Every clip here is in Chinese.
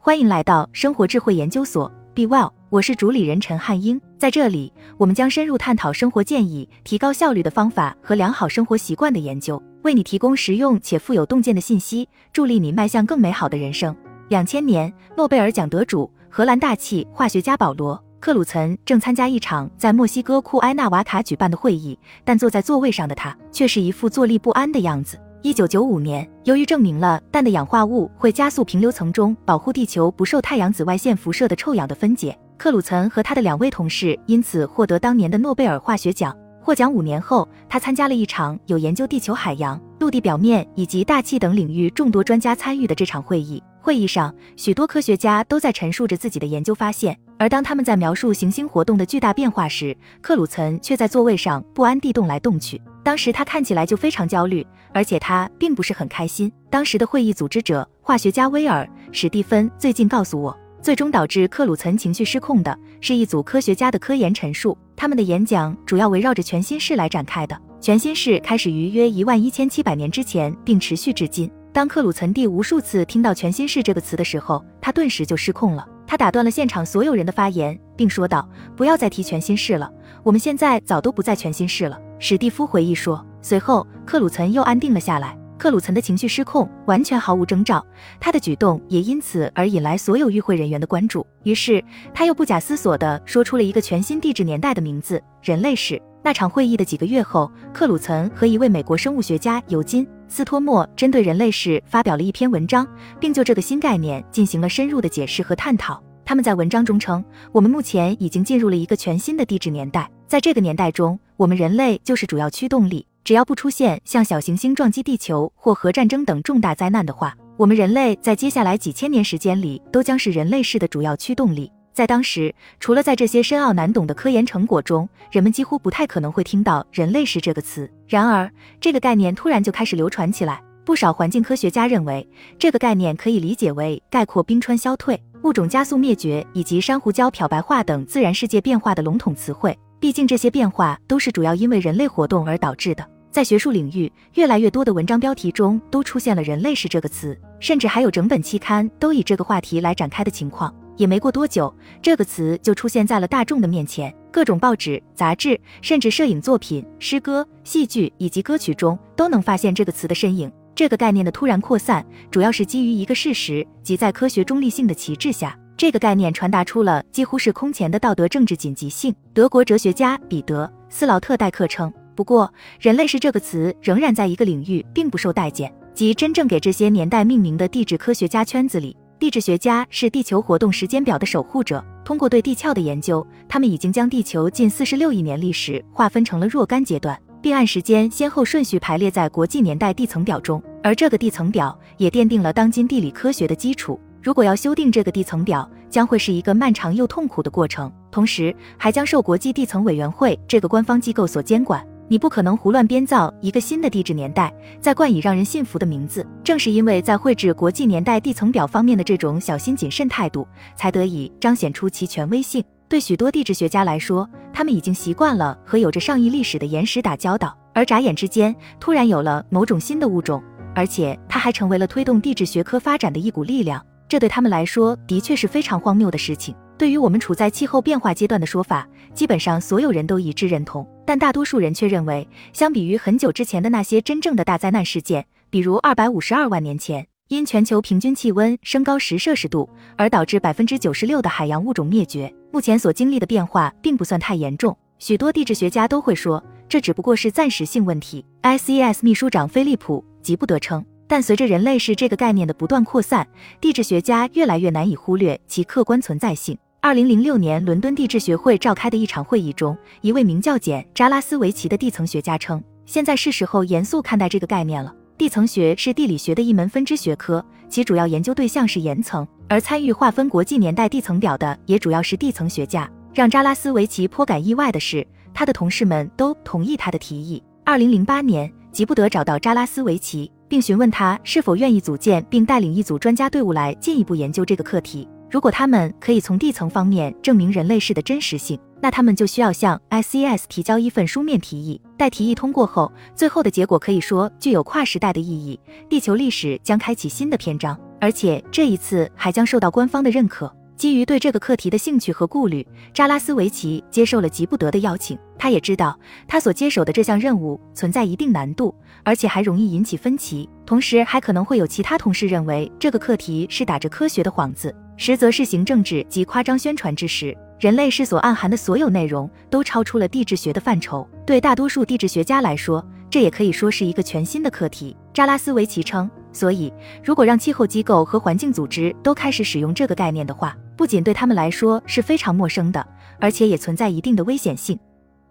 欢迎来到生活智慧研究所，Be Well，我是主理人陈汉英。在这里，我们将深入探讨生活建议、提高效率的方法和良好生活习惯的研究，为你提供实用且富有洞见的信息，助力你迈向更美好的人生。两千年诺贝尔奖得主、荷兰大气化学家保罗·克鲁岑正参加一场在墨西哥库埃纳瓦卡举办的会议，但坐在座位上的他却是一副坐立不安的样子。一九九五年，由于证明了氮的氧化物会加速平流层中保护地球不受太阳紫外线辐射的臭氧的分解，克鲁岑和他的两位同事因此获得当年的诺贝尔化学奖。获奖五年后，他参加了一场有研究地球海洋、陆地表面以及大气等领域众多专家参与的这场会议。会议上，许多科学家都在陈述着自己的研究发现，而当他们在描述行星活动的巨大变化时，克鲁岑却在座位上不安地动来动去。当时他看起来就非常焦虑，而且他并不是很开心。当时的会议组织者化学家威尔史蒂芬最近告诉我，最终导致克鲁岑情绪失控的是一组科学家的科研陈述。他们的演讲主要围绕着全新世来展开的。全新世开始于约一万一千七百年之前，并持续至今。当克鲁岑第无数次听到全新世这个词的时候，他顿时就失控了。他打断了现场所有人的发言，并说道：“不要再提全新世了，我们现在早都不在全新世了。”史蒂夫回忆说，随后克鲁岑又安定了下来。克鲁岑的情绪失控完全毫无征兆，他的举动也因此而引来所有与会人员的关注。于是他又不假思索地说出了一个全新地质年代的名字——人类史。那场会议的几个月后，克鲁岑和一位美国生物学家尤金·斯托莫针对人类史发表了一篇文章，并就这个新概念进行了深入的解释和探讨。他们在文章中称，我们目前已经进入了一个全新的地质年代，在这个年代中，我们人类就是主要驱动力。只要不出现像小行星撞击地球或核战争等重大灾难的话，我们人类在接下来几千年时间里都将是人类世的主要驱动力。在当时，除了在这些深奥难懂的科研成果中，人们几乎不太可能会听到“人类史”这个词。然而，这个概念突然就开始流传起来。不少环境科学家认为，这个概念可以理解为概括冰川消退。物种加速灭绝以及珊瑚礁漂白化等自然世界变化的笼统词汇，毕竟这些变化都是主要因为人类活动而导致的。在学术领域，越来越多的文章标题中都出现了“人类史”这个词，甚至还有整本期刊都以这个话题来展开的情况。也没过多久，这个词就出现在了大众的面前，各种报纸、杂志，甚至摄影作品、诗歌、戏剧以及歌曲中都能发现这个词的身影。这个概念的突然扩散，主要是基于一个事实，即在科学中立性的旗帜下，这个概念传达出了几乎是空前的道德政治紧急性。德国哲学家彼得·斯劳特代克称，不过“人类是”这个词仍然在一个领域并不受待见，即真正给这些年代命名的地质科学家圈子里，地质学家是地球活动时间表的守护者。通过对地壳的研究，他们已经将地球近四十六亿年历史划分成了若干阶段。并按时间先后顺序排列在国际年代地层表中，而这个地层表也奠定了当今地理科学的基础。如果要修订这个地层表，将会是一个漫长又痛苦的过程，同时还将受国际地层委员会这个官方机构所监管。你不可能胡乱编造一个新的地质年代，再冠以让人信服的名字。正是因为在绘制国际年代地层表方面的这种小心谨慎态度，才得以彰显出其权威性。对许多地质学家来说，他们已经习惯了和有着上亿历史的岩石打交道，而眨眼之间突然有了某种新的物种，而且它还成为了推动地质学科发展的一股力量，这对他们来说的确是非常荒谬的事情。对于我们处在气候变化阶段的说法，基本上所有人都一致认同，但大多数人却认为，相比于很久之前的那些真正的大灾难事件，比如二百五十二万年前。因全球平均气温升高十摄氏度而导致百分之九十六的海洋物种灭绝，目前所经历的变化并不算太严重。许多地质学家都会说，这只不过是暂时性问题。ICES 秘书长菲利普·吉布德称，但随着人类是这个概念的不断扩散，地质学家越来越难以忽略其客观存在性。二零零六年，伦敦地质学会召开的一场会议中，一位名叫简·扎拉斯维奇的地层学家称，现在是时候严肃看待这个概念了。地层学是地理学的一门分支学科，其主要研究对象是岩层，而参与划分国际年代地层表的也主要是地层学家。让扎拉斯维奇颇感意外的是，他的同事们都同意他的提议。二零零八年，吉布德找到扎拉斯维奇，并询问他是否愿意组建并带领一组专家队伍来进一步研究这个课题。如果他们可以从地层方面证明人类世的真实性，那他们就需要向 ICS 提交一份书面提议。待提议通过后，最后的结果可以说具有跨时代的意义，地球历史将开启新的篇章，而且这一次还将受到官方的认可。基于对这个课题的兴趣和顾虑，扎拉斯维奇接受了吉布德的邀请。他也知道他所接手的这项任务存在一定难度，而且还容易引起分歧。同时，还可能会有其他同事认为这个课题是打着科学的幌子，实则是行政治及夸张宣传之时。人类世所暗含的所有内容都超出了地质学的范畴。对大多数地质学家来说，这也可以说是一个全新的课题。扎拉斯维奇称，所以如果让气候机构和环境组织都开始使用这个概念的话，不仅对他们来说是非常陌生的，而且也存在一定的危险性。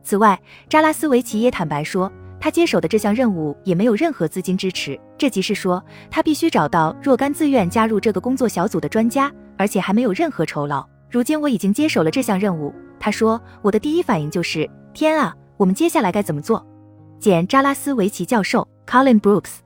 此外，扎拉斯维奇也坦白说，他接手的这项任务也没有任何资金支持，这即是说，他必须找到若干自愿加入这个工作小组的专家，而且还没有任何酬劳。如今我已经接手了这项任务，他说，我的第一反应就是天啊，我们接下来该怎么做？简·扎拉斯维奇教授 Colin Brooks，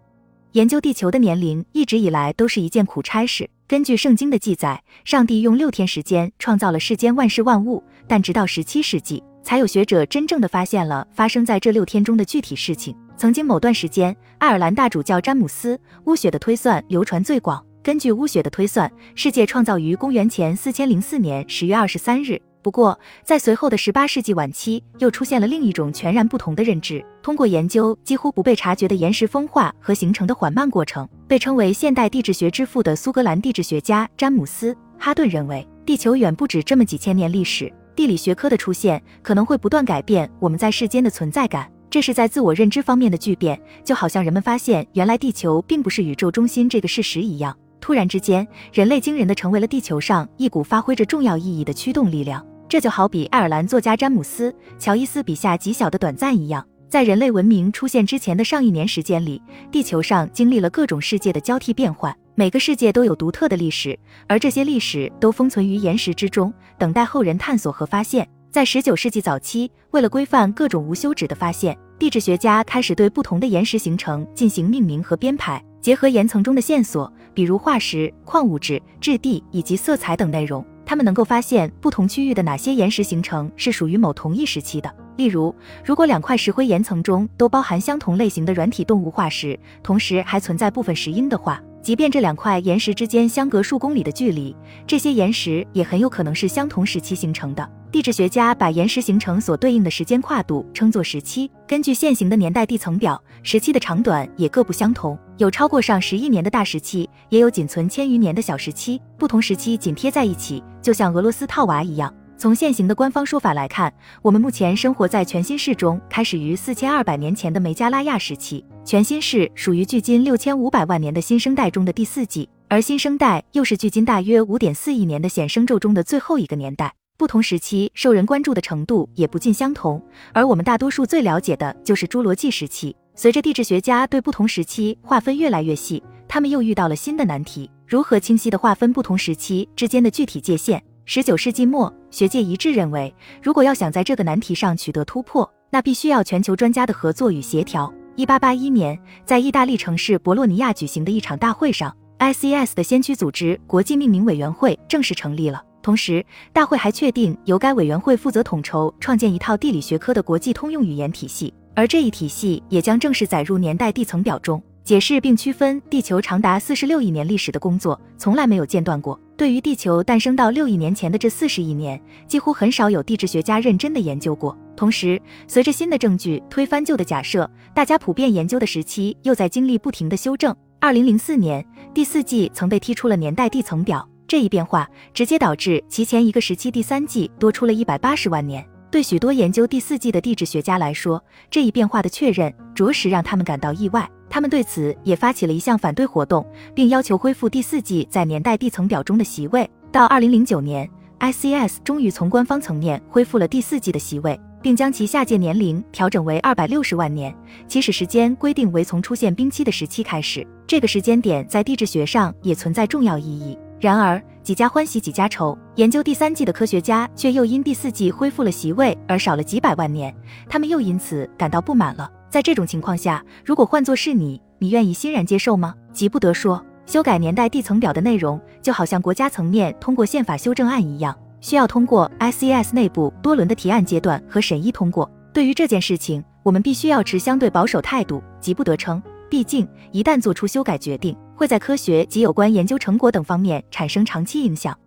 研究地球的年龄一直以来都是一件苦差事。根据圣经的记载，上帝用六天时间创造了世间万事万物，但直到十七世纪，才有学者真正的发现了发生在这六天中的具体事情。曾经某段时间，爱尔兰大主教詹姆斯巫雪的推算流传最广。根据巫雪的推算，世界创造于公元前四千零四年十月二十三日。不过，在随后的十八世纪晚期，又出现了另一种全然不同的认知。通过研究几乎不被察觉的岩石风化和形成的缓慢过程，被称为现代地质学之父的苏格兰地质学家詹姆斯·哈顿认为，地球远不止这么几千年历史。地理学科的出现可能会不断改变我们在世间的存在感，这是在自我认知方面的巨变，就好像人们发现原来地球并不是宇宙中心这个事实一样。突然之间，人类惊人的成为了地球上一股发挥着重要意义的驱动力量。这就好比爱尔兰作家詹姆斯·乔伊斯笔下极小的短暂一样，在人类文明出现之前的上亿年时间里，地球上经历了各种世界的交替变换，每个世界都有独特的历史，而这些历史都封存于岩石之中，等待后人探索和发现。在十九世纪早期，为了规范各种无休止的发现，地质学家开始对不同的岩石形成进行命名和编排，结合岩层中的线索，比如化石、矿物质、质地以及色彩等内容。他们能够发现不同区域的哪些岩石形成是属于某同一时期的。例如，如果两块石灰岩层中都包含相同类型的软体动物化石，同时还存在部分石英的话，即便这两块岩石之间相隔数公里的距离，这些岩石也很有可能是相同时期形成的。地质学家把岩石形成所对应的时间跨度称作时期。根据现行的年代地层表，时期的长短也各不相同。有超过上十亿年的大时期，也有仅存千余年的小时期，不同时期紧贴在一起，就像俄罗斯套娃一样。从现行的官方说法来看，我们目前生活在全新世中，开始于四千二百年前的梅加拉亚时期。全新世属于距今六千五百万年的新生代中的第四纪，而新生代又是距今大约五点四亿年的显生宙中的最后一个年代。不同时期受人关注的程度也不尽相同，而我们大多数最了解的就是侏罗纪时期。随着地质学家对不同时期划分越来越细，他们又遇到了新的难题：如何清晰地划分不同时期之间的具体界限？十九世纪末，学界一致认为，如果要想在这个难题上取得突破，那必须要全球专家的合作与协调。一八八一年，在意大利城市博洛尼亚举行的一场大会上，ICS 的先驱组织国际命名委员会正式成立了。同时，大会还确定由该委员会负责统筹创建一套地理学科的国际通用语言体系。而这一体系也将正式载入年代地层表中，解释并区分地球长达四十六亿年历史的工作从来没有间断过。对于地球诞生到六亿年前的这四十亿年，几乎很少有地质学家认真的研究过。同时，随着新的证据推翻旧的假设，大家普遍研究的时期又在经历不停的修正。二零零四年，第四纪曾被踢出了年代地层表，这一变化直接导致其前一个时期第三纪多出了一百八十万年。对许多研究第四纪的地质学家来说，这一变化的确认着实让他们感到意外。他们对此也发起了一项反对活动，并要求恢复第四纪在年代地层表中的席位。到二零零九年，ICS 终于从官方层面恢复了第四纪的席位，并将其下界年龄调整为二百六十万年，起始时间规定为从出现冰期的时期开始。这个时间点在地质学上也存在重要意义。然而，几家欢喜几家愁，研究第三季的科学家却又因第四季恢复了席位而少了几百万年，他们又因此感到不满了。在这种情况下，如果换作是你，你愿意欣然接受吗？急不得说，修改年代地层表的内容，就好像国家层面通过宪法修正案一样，需要通过 SES 内部多轮的提案阶段和审议通过。对于这件事情，我们必须要持相对保守态度，急不得称。毕竟，一旦做出修改决定，会在科学及有关研究成果等方面产生长期影响。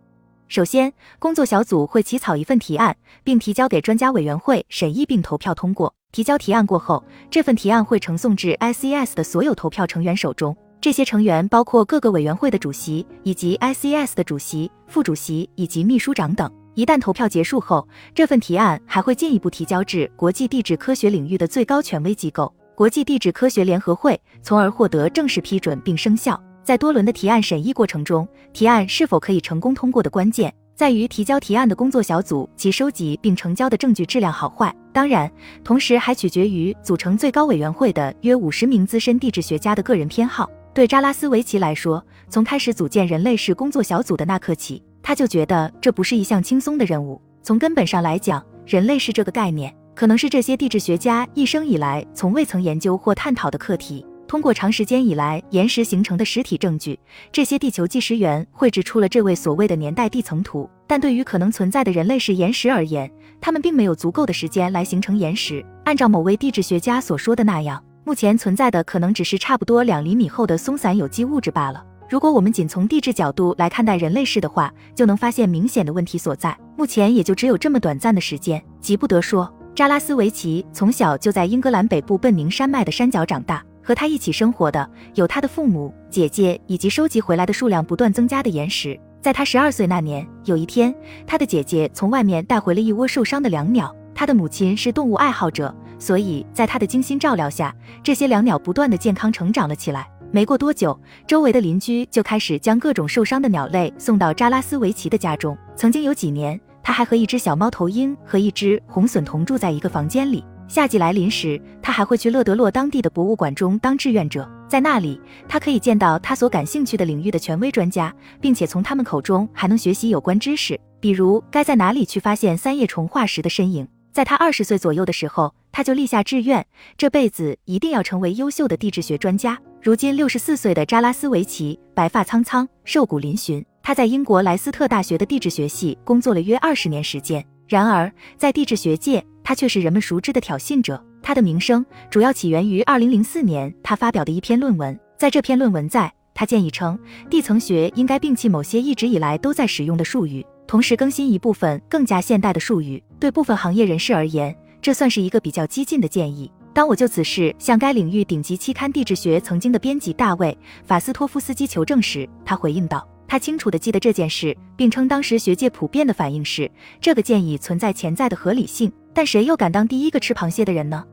首先，工作小组会起草一份提案，并提交给专家委员会审议并投票通过。提交提案过后，这份提案会呈送至 ICS 的所有投票成员手中。这些成员包括各个委员会的主席，以及 ICS 的主席、副主席以及秘书长等。一旦投票结束后，这份提案还会进一步提交至国际地质科学领域的最高权威机构——国际地质科学联合会，从而获得正式批准并生效。在多轮的提案审议过程中，提案是否可以成功通过的关键，在于提交提案的工作小组及收集并成交的证据质量好坏。当然，同时还取决于组成最高委员会的约五十名资深地质学家的个人偏好。对扎拉斯维奇来说，从开始组建人类世工作小组的那刻起，他就觉得这不是一项轻松的任务。从根本上来讲，人类世这个概念可能是这些地质学家一生以来从未曾研究或探讨的课题。通过长时间以来岩石形成的实体证据，这些地球纪实员绘制出了这位所谓的年代地层图。但对于可能存在的人类式岩石而言，他们并没有足够的时间来形成岩石。按照某位地质学家所说的那样。目前存在的可能只是差不多两厘米厚的松散有机物质罢了。如果我们仅从地质角度来看待人类世的话，就能发现明显的问题所在。目前也就只有这么短暂的时间，急不得说。扎拉斯维奇从小就在英格兰北部笨宁山脉的山脚长大，和他一起生活的有他的父母、姐姐以及收集回来的数量不断增加的岩石。在他十二岁那年，有一天，他的姐姐从外面带回了一窝受伤的椋鸟。他的母亲是动物爱好者。所以在他的精心照料下，这些两鸟不断的健康成长了起来。没过多久，周围的邻居就开始将各种受伤的鸟类送到扎拉斯维奇的家中。曾经有几年，他还和一只小猫头鹰和一只红隼同住在一个房间里。夏季来临时，他还会去勒德洛当地的博物馆中当志愿者，在那里，他可以见到他所感兴趣的领域的权威专家，并且从他们口中还能学习有关知识，比如该在哪里去发现三叶虫化石的身影。在他二十岁左右的时候，他就立下志愿，这辈子一定要成为优秀的地质学专家。如今六十四岁的扎拉斯维奇，白发苍苍，瘦骨嶙峋。他在英国莱斯特大学的地质学系工作了约二十年时间。然而，在地质学界，他却是人们熟知的挑衅者。他的名声主要起源于二零零四年他发表的一篇论文。在这篇论文在，他建议称，地层学应该摒弃某些一直以来都在使用的术语。同时更新一部分更加现代的术语，对部分行业人士而言，这算是一个比较激进的建议。当我就此事向该领域顶级期刊《地质学》曾经的编辑大卫·法斯托夫斯基求证时，他回应道：“他清楚地记得这件事，并称当时学界普遍的反应是，这个建议存在潜在的合理性。但谁又敢当第一个吃螃蟹的人呢？”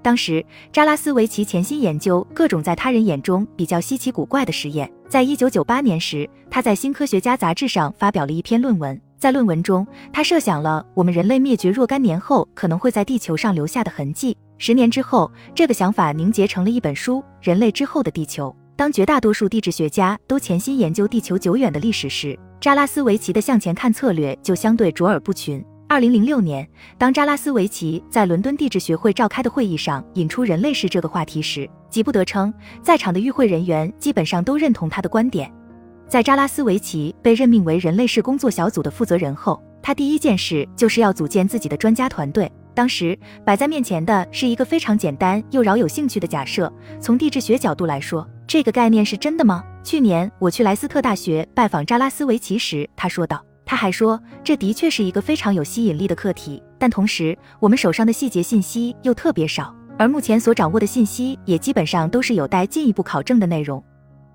当时，扎拉斯维奇潜心研究各种在他人眼中比较稀奇古怪的实验。在一九九八年时，他在《新科学家》杂志上发表了一篇论文。在论文中，他设想了我们人类灭绝若干年后可能会在地球上留下的痕迹。十年之后，这个想法凝结成了一本书《人类之后的地球》。当绝大多数地质学家都潜心研究地球久远的历史时，扎拉斯维奇的向前看策略就相对卓尔不群。二零零六年，当扎拉斯维奇在伦敦地质学会召开的会议上引出人类世这个话题时，吉布德称，在场的与会人员基本上都认同他的观点。在扎拉斯维奇被任命为人类世工作小组的负责人后，他第一件事就是要组建自己的专家团队。当时摆在面前的是一个非常简单又饶有兴趣的假设：从地质学角度来说，这个概念是真的吗？去年我去莱斯特大学拜访扎拉斯维奇时，他说道。他还说，这的确是一个非常有吸引力的课题，但同时我们手上的细节信息又特别少，而目前所掌握的信息也基本上都是有待进一步考证的内容。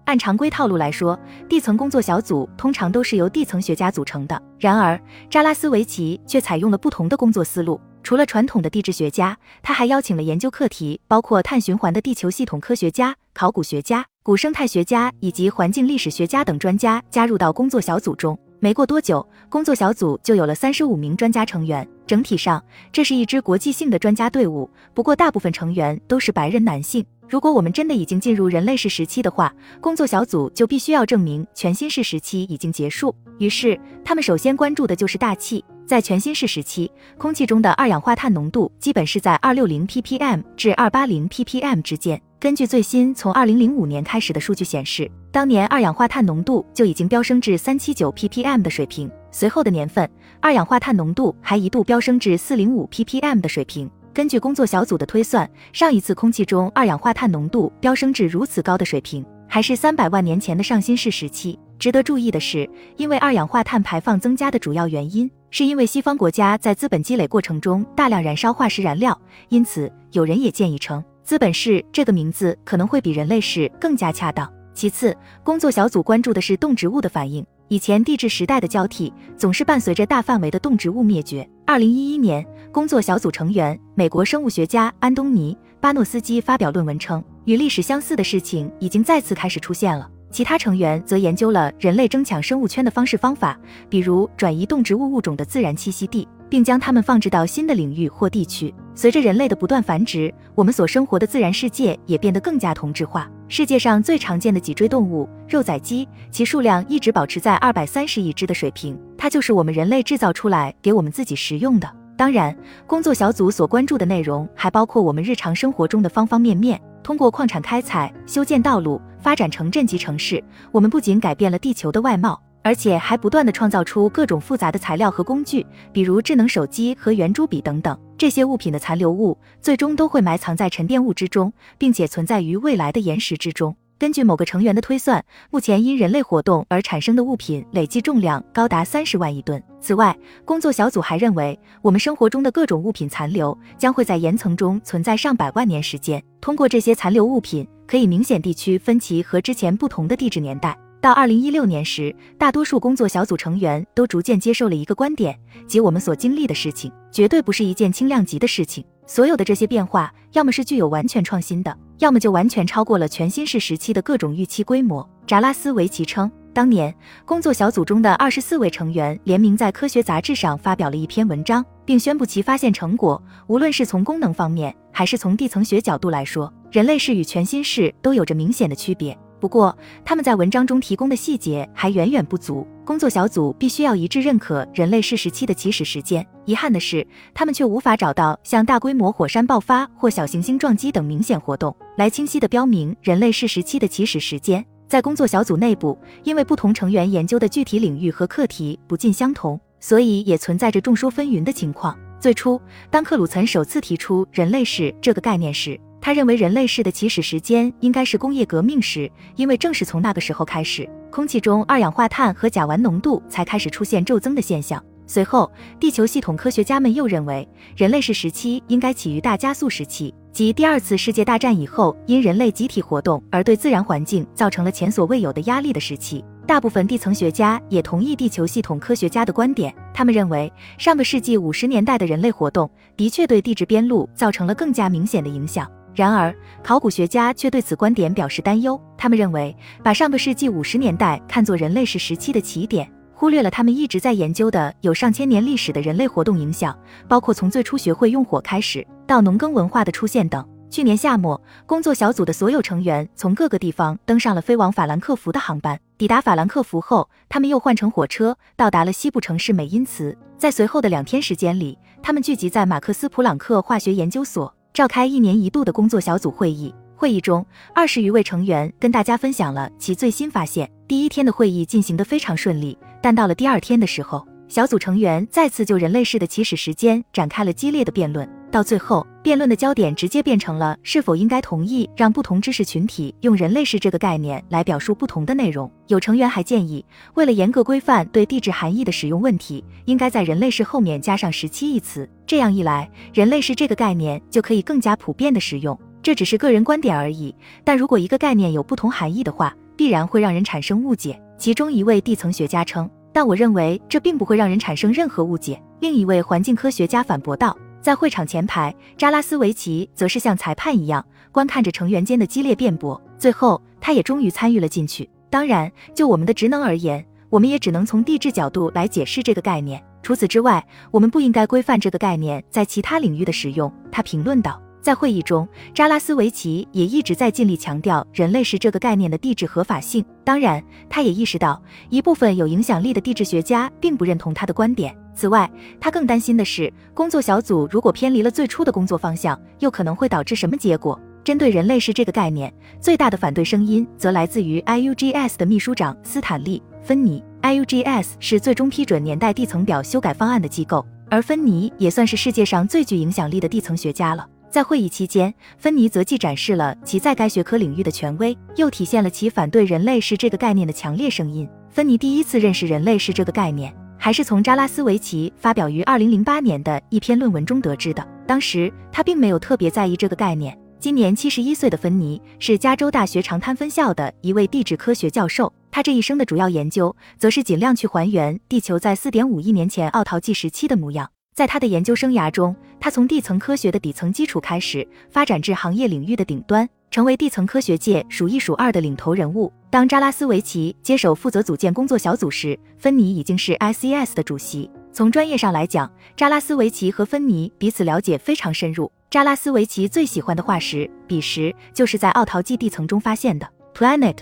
按常规套路来说，地层工作小组通常都是由地层学家组成的，然而扎拉斯维奇却采用了不同的工作思路。除了传统的地质学家，他还邀请了研究课题包括碳循环的地球系统科学家、考古学家、古生态学家以及环境历史学家等专家加入到工作小组中。没过多久，工作小组就有了三十五名专家成员。整体上，这是一支国际性的专家队伍。不过，大部分成员都是白人男性。如果我们真的已经进入人类世时期的话，工作小组就必须要证明全新世时期已经结束。于是，他们首先关注的就是大气。在全新世时期，空气中的二氧化碳浓度基本是在二六零 ppm 至二八零 ppm 之间。根据最新从二零零五年开始的数据显示，当年二氧化碳浓度就已经飙升至三七九 ppm 的水平。随后的年份，二氧化碳浓度还一度飙升至四零五 ppm 的水平。根据工作小组的推算，上一次空气中二氧化碳浓度飙升至如此高的水平，还是三百万年前的上新世时期。值得注意的是，因为二氧化碳排放增加的主要原因，是因为西方国家在资本积累过程中大量燃烧化石燃料，因此有人也建议称，资本式这个名字可能会比人类式更加恰当。其次，工作小组关注的是动植物的反应。以前地质时代的交替总是伴随着大范围的动植物灭绝。二零一一年，工作小组成员美国生物学家安东尼·巴诺斯基发表论文称，与历史相似的事情已经再次开始出现了。其他成员则研究了人类争抢生物圈的方式方法，比如转移动植物物种的自然栖息地，并将它们放置到新的领域或地区。随着人类的不断繁殖，我们所生活的自然世界也变得更加同质化。世界上最常见的脊椎动物肉仔鸡，其数量一直保持在二百三十亿只的水平。它就是我们人类制造出来给我们自己食用的。当然，工作小组所关注的内容还包括我们日常生活中的方方面面。通过矿产开采、修建道路、发展城镇及城市，我们不仅改变了地球的外貌，而且还不断的创造出各种复杂的材料和工具，比如智能手机和圆珠笔等等。这些物品的残留物最终都会埋藏在沉淀物之中，并且存在于未来的岩石之中。根据某个成员的推算，目前因人类活动而产生的物品累计重量高达三十万亿吨。此外，工作小组还认为，我们生活中的各种物品残留将会在岩层中存在上百万年时间。通过这些残留物品，可以明显地区分其和之前不同的地质年代。到二零一六年时，大多数工作小组成员都逐渐接受了一个观点，即我们所经历的事情绝对不是一件轻量级的事情。所有的这些变化，要么是具有完全创新的，要么就完全超过了全新世时期的各种预期规模。扎拉斯维奇称，当年工作小组中的二十四位成员联名在科学杂志上发表了一篇文章，并宣布其发现成果。无论是从功能方面，还是从地层学角度来说，人类世与全新世都有着明显的区别。不过，他们在文章中提供的细节还远远不足。工作小组必须要一致认可人类世时期的起始时间。遗憾的是，他们却无法找到像大规模火山爆发或小行星撞击等明显活动来清晰地标明人类世时期的起始时间。在工作小组内部，因为不同成员研究的具体领域和课题不尽相同，所以也存在着众说纷纭的情况。最初，当克鲁岑首次提出人类世这个概念时，他认为人类世的起始时间应该是工业革命时，因为正是从那个时候开始，空气中二氧化碳和甲烷浓度才开始出现骤增的现象。随后，地球系统科学家们又认为，人类世时期应该起于大加速时期，即第二次世界大战以后，因人类集体活动而对自然环境造成了前所未有的压力的时期。大部分地层学家也同意地球系统科学家的观点，他们认为上个世纪五十年代的人类活动的确对地质边路造成了更加明显的影响。然而，考古学家却对此观点表示担忧。他们认为，把上个世纪五十年代看作人类史时期的起点，忽略了他们一直在研究的有上千年历史的人类活动影响，包括从最初学会用火开始，到农耕文化的出现等。去年夏末，工作小组的所有成员从各个地方登上了飞往法兰克福的航班。抵达法兰克福后，他们又换乘火车到达了西部城市美因茨。在随后的两天时间里，他们聚集在马克思普朗克化学研究所，召开一年一度的工作小组会议。会议中，二十余位成员跟大家分享了其最新发现。第一天的会议进行得非常顺利，但到了第二天的时候，小组成员再次就人类世的起始时间展开了激烈的辩论。到最后，辩论的焦点直接变成了是否应该同意让不同知识群体用“人类世”这个概念来表述不同的内容。有成员还建议，为了严格规范对地质含义的使用问题，应该在“人类世”后面加上“十七”一词。这样一来，“人类世”这个概念就可以更加普遍的使用。这只是个人观点而已，但如果一个概念有不同含义的话，必然会让人产生误解。其中一位地层学家称：“但我认为这并不会让人产生任何误解。”另一位环境科学家反驳道。在会场前排，扎拉斯维奇则是像裁判一样观看着成员间的激烈辩驳。最后，他也终于参与了进去。当然，就我们的职能而言，我们也只能从地质角度来解释这个概念。除此之外，我们不应该规范这个概念在其他领域的使用。他评论道。在会议中，扎拉斯维奇也一直在尽力强调人类是这个概念的地质合法性。当然，他也意识到一部分有影响力的地质学家并不认同他的观点。此外，他更担心的是，工作小组如果偏离了最初的工作方向，又可能会导致什么结果？针对人类是这个概念，最大的反对声音则来自于 IUGS 的秘书长斯坦利·芬尼 IUGS 是最终批准年代地层表修改方案的机构，而芬尼也算是世界上最具影响力的地层学家了。在会议期间，芬尼则既展示了其在该学科领域的权威，又体现了其反对人类是这个概念的强烈声音。芬尼第一次认识人类是这个概念，还是从扎拉斯维奇发表于2008年的一篇论文中得知的。当时他并没有特别在意这个概念。今年七十一岁的芬尼是加州大学长滩分校的一位地质科学教授，他这一生的主要研究则是尽量去还原地球在四点五亿年前奥陶纪时期的模样。在他的研究生涯中，他从地层科学的底层基础开始，发展至行业领域的顶端，成为地层科学界数一数二的领头人物。当扎拉斯维奇接手负责组建工作小组时，芬尼已经是 ICS 的主席。从专业上来讲，扎拉斯维奇和芬尼彼此了解非常深入。扎拉斯维奇最喜欢的化石彼石，就是在奥陶纪地层中发现的 Planet。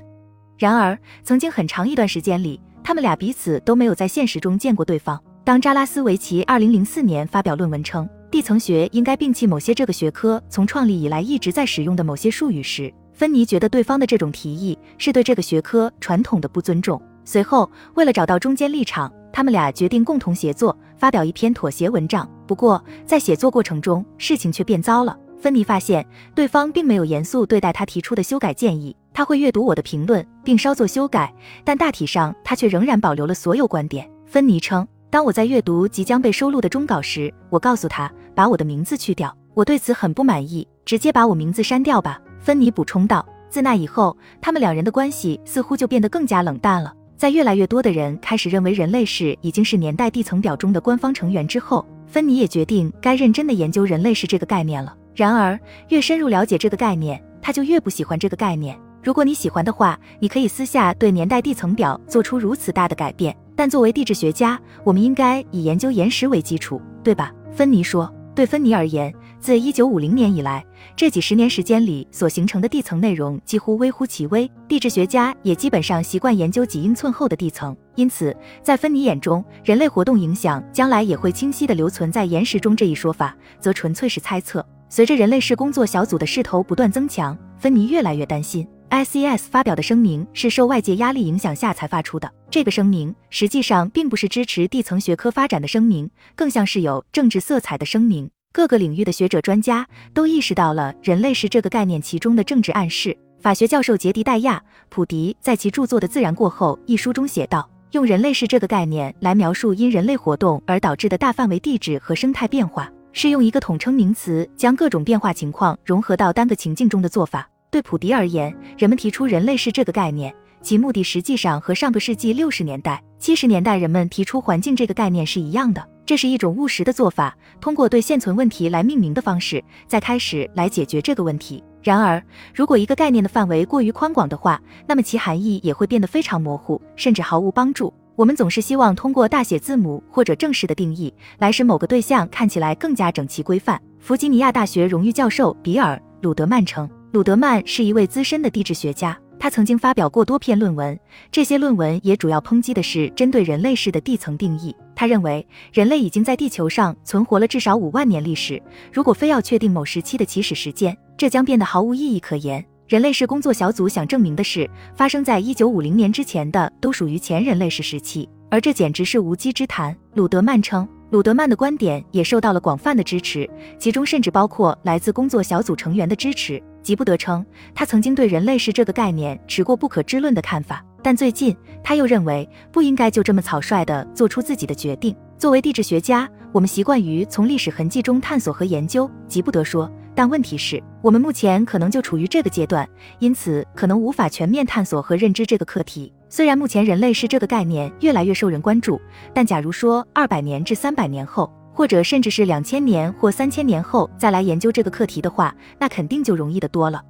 然而，曾经很长一段时间里，他们俩彼此都没有在现实中见过对方。当扎拉斯维奇2004年发表论文称地层学应该摒弃某些这个学科从创立以来一直在使用的某些术语时，芬妮觉得对方的这种提议是对这个学科传统的不尊重。随后，为了找到中间立场，他们俩决定共同协作，发表一篇妥协文章。不过，在写作过程中，事情却变糟了。芬妮发现对方并没有严肃对待他提出的修改建议，他会阅读我的评论并稍作修改，但大体上他却仍然保留了所有观点。芬妮称，当我在阅读即将被收录的终稿时，我告诉他把我的名字去掉。我对此很不满意，直接把我名字删掉吧。芬尼补充道。自那以后，他们两人的关系似乎就变得更加冷淡了。在越来越多的人开始认为人类史已经是年代地层表中的官方成员之后，芬尼也决定该认真的研究人类史这个概念了。然而，越深入了解这个概念，他就越不喜欢这个概念。如果你喜欢的话，你可以私下对年代地层表做出如此大的改变。但作为地质学家，我们应该以研究岩石为基础，对吧？芬尼说。对芬尼而言，自一九五零年以来，这几十年时间里所形成的地层内容几乎微乎其微。地质学家也基本上习惯研究几英寸厚的地层，因此，在芬尼眼中，人类活动影响将来也会清晰地留存在岩石中这一说法，则纯粹是猜测。随着人类世工作小组的势头不断增强，芬尼越来越担心。ICS 发表的声明是受外界压力影响下才发出的。这个声明实际上并不是支持地层学科发展的声明，更像是有政治色彩的声明。各个领域的学者专家都意识到了人类是这个概念其中的政治暗示。法学教授杰迪戴亚普迪在其著作的《自然过后》一书中写道：“用人类是这个概念来描述因人类活动而导致的大范围地质和生态变化，是用一个统称名词将各种变化情况融合到单个情境中的做法。”对普迪而言，人们提出人类是这个概念，其目的实际上和上个世纪六十年代、七十年代人们提出环境这个概念是一样的。这是一种务实的做法，通过对现存问题来命名的方式，再开始来解决这个问题。然而，如果一个概念的范围过于宽广的话，那么其含义也会变得非常模糊，甚至毫无帮助。我们总是希望通过大写字母或者正式的定义，来使某个对象看起来更加整齐规范。弗吉尼亚大学荣誉教授比尔·鲁德曼称。鲁德曼是一位资深的地质学家，他曾经发表过多篇论文，这些论文也主要抨击的是针对人类世的地层定义。他认为，人类已经在地球上存活了至少五万年历史，如果非要确定某时期的起始时间，这将变得毫无意义可言。人类世工作小组想证明的是，发生在一九五零年之前的都属于前人类世时期，而这简直是无稽之谈。鲁德曼称。鲁德曼的观点也受到了广泛的支持，其中甚至包括来自工作小组成员的支持。吉布德称，他曾经对人类是这个概念持过不可知论的看法，但最近他又认为不应该就这么草率地做出自己的决定。作为地质学家，我们习惯于从历史痕迹中探索和研究，吉布德说。但问题是，我们目前可能就处于这个阶段，因此可能无法全面探索和认知这个课题。虽然目前人类是这个概念越来越受人关注，但假如说二百年至三百年后，或者甚至是两千年或三千年后再来研究这个课题的话，那肯定就容易的多了。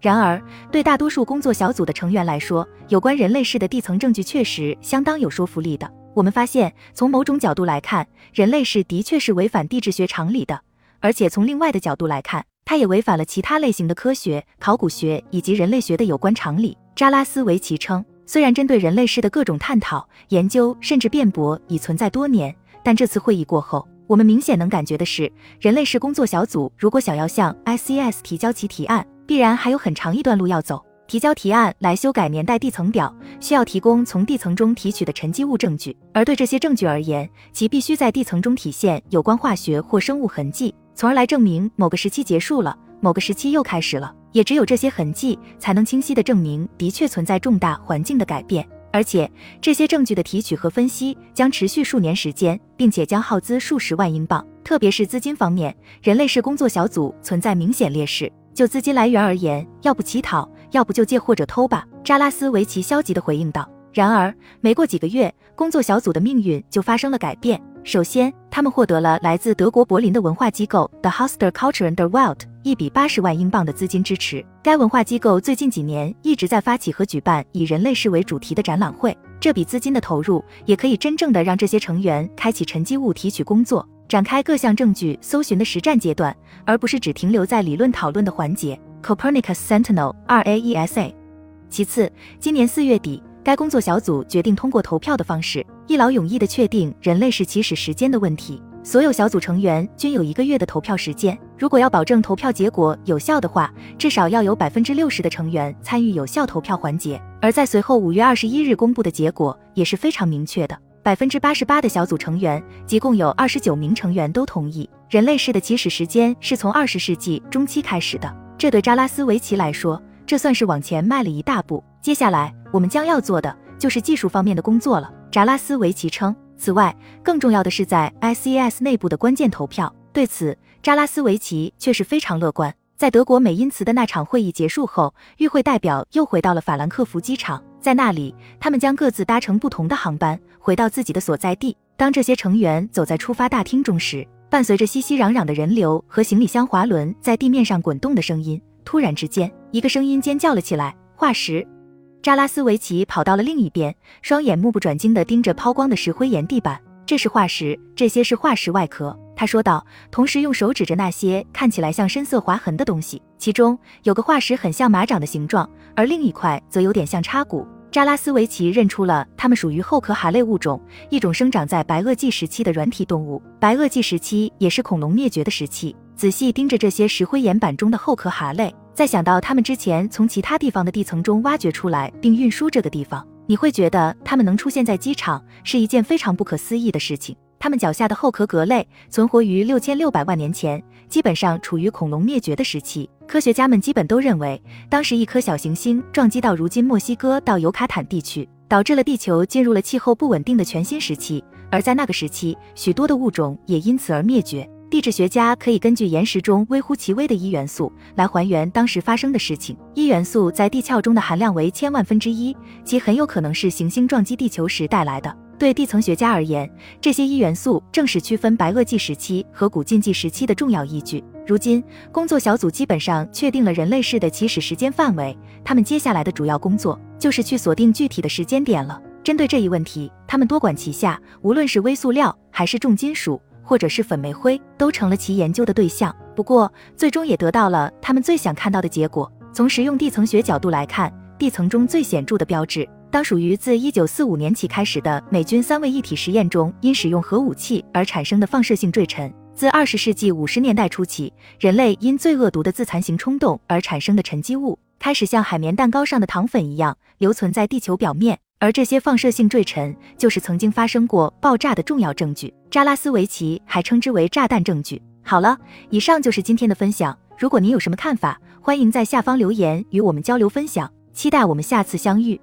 然而，对大多数工作小组的成员来说，有关人类世的地层证据确实相当有说服力的。我们发现，从某种角度来看，人类世的确是违反地质学常理的。而且从另外的角度来看，它也违反了其他类型的科学、考古学以及人类学的有关常理。扎拉斯维奇称，虽然针对人类世的各种探讨、研究甚至辩驳已存在多年，但这次会议过后，我们明显能感觉的是，人类世工作小组如果想要向 ICS 提交其提案，必然还有很长一段路要走。提交提案来修改年代地层表，需要提供从地层中提取的沉积物证据。而对这些证据而言，其必须在地层中体现有关化学或生物痕迹，从而来证明某个时期结束了，某个时期又开始了。也只有这些痕迹，才能清晰地证明的确存在重大环境的改变。而且，这些证据的提取和分析将持续数年时间，并且将耗资数十万英镑。特别是资金方面，人类世工作小组存在明显劣势。就资金来源而言，要不乞讨，要不就借或者偷吧。扎拉斯维奇消极地回应道。然而，没过几个月，工作小组的命运就发生了改变。首先，他们获得了来自德国柏林的文化机构 The Haus der Kultur der Welt 一笔八十万英镑的资金支持。该文化机构最近几年一直在发起和举办以人类世为主题的展览会。这笔资金的投入，也可以真正的让这些成员开启沉积物提取工作。展开各项证据搜寻的实战阶段，而不是只停留在理论讨论的环节。Copernicus Sentinel 二 AESA。其次，今年四月底，该工作小组决定通过投票的方式，一劳永逸地确定人类是起始时间的问题。所有小组成员均有一个月的投票时间。如果要保证投票结果有效的话，至少要有百分之六十的成员参与有效投票环节。而在随后五月二十一日公布的结果也是非常明确的。百分之八十八的小组成员，即共有二十九名成员都同意，人类世的起始时间是从二十世纪中期开始的。这对扎拉斯维奇来说，这算是往前迈了一大步。接下来我们将要做的就是技术方面的工作了。扎拉斯维奇称。此外，更重要的是在 ICS 内部的关键投票。对此，扎拉斯维奇却是非常乐观。在德国美因茨的那场会议结束后，与会代表又回到了法兰克福机场。在那里，他们将各自搭乘不同的航班回到自己的所在地。当这些成员走在出发大厅中时，伴随着熙熙攘攘的人流和行李箱滑轮在地面上滚动的声音，突然之间，一个声音尖叫了起来：“化石！”扎拉斯维奇跑到了另一边，双眼目不转睛地盯着抛光的石灰岩地板。这是化石，这些是化石外壳。他说道，同时用手指着那些看起来像深色划痕的东西，其中有个化石很像马掌的形状，而另一块则有点像叉骨。扎拉斯维奇认出了它们属于后壳蛤类物种，一种生长在白垩纪时期的软体动物。白垩纪时期也是恐龙灭绝的时期。仔细盯着这些石灰岩板中的后壳蛤类，再想到他们之前从其他地方的地层中挖掘出来并运输这个地方，你会觉得他们能出现在机场是一件非常不可思议的事情。他们脚下的后壳蛤类存活于六千六百万年前，基本上处于恐龙灭绝的时期。科学家们基本都认为，当时一颗小行星撞击到如今墨西哥到尤卡坦地区，导致了地球进入了气候不稳定的全新时期。而在那个时期，许多的物种也因此而灭绝。地质学家可以根据岩石中微乎其微的一元素来还原当时发生的事情。一元素在地壳中的含量为千万分之一，其很有可能是行星撞击地球时带来的。对地层学家而言，这些一元素正是区分白垩纪时期和古近纪时期的重要依据。如今，工作小组基本上确定了人类世的起始时间范围，他们接下来的主要工作就是去锁定具体的时间点了。针对这一问题，他们多管齐下，无论是微塑料还是重金属，或者是粉煤灰，都成了其研究的对象。不过，最终也得到了他们最想看到的结果。从实用地层学角度来看，地层中最显著的标志。当属于自一九四五年起开始的美军三位一体实验中因使用核武器而产生的放射性坠尘；自二十世纪五十年代初起，人类因最恶毒的自残型冲动而产生的沉积物，开始像海绵蛋糕上的糖粉一样留存在地球表面。而这些放射性坠尘就是曾经发生过爆炸的重要证据。扎拉斯维奇还称之为炸弹证据。好了，以上就是今天的分享。如果您有什么看法，欢迎在下方留言与我们交流分享。期待我们下次相遇。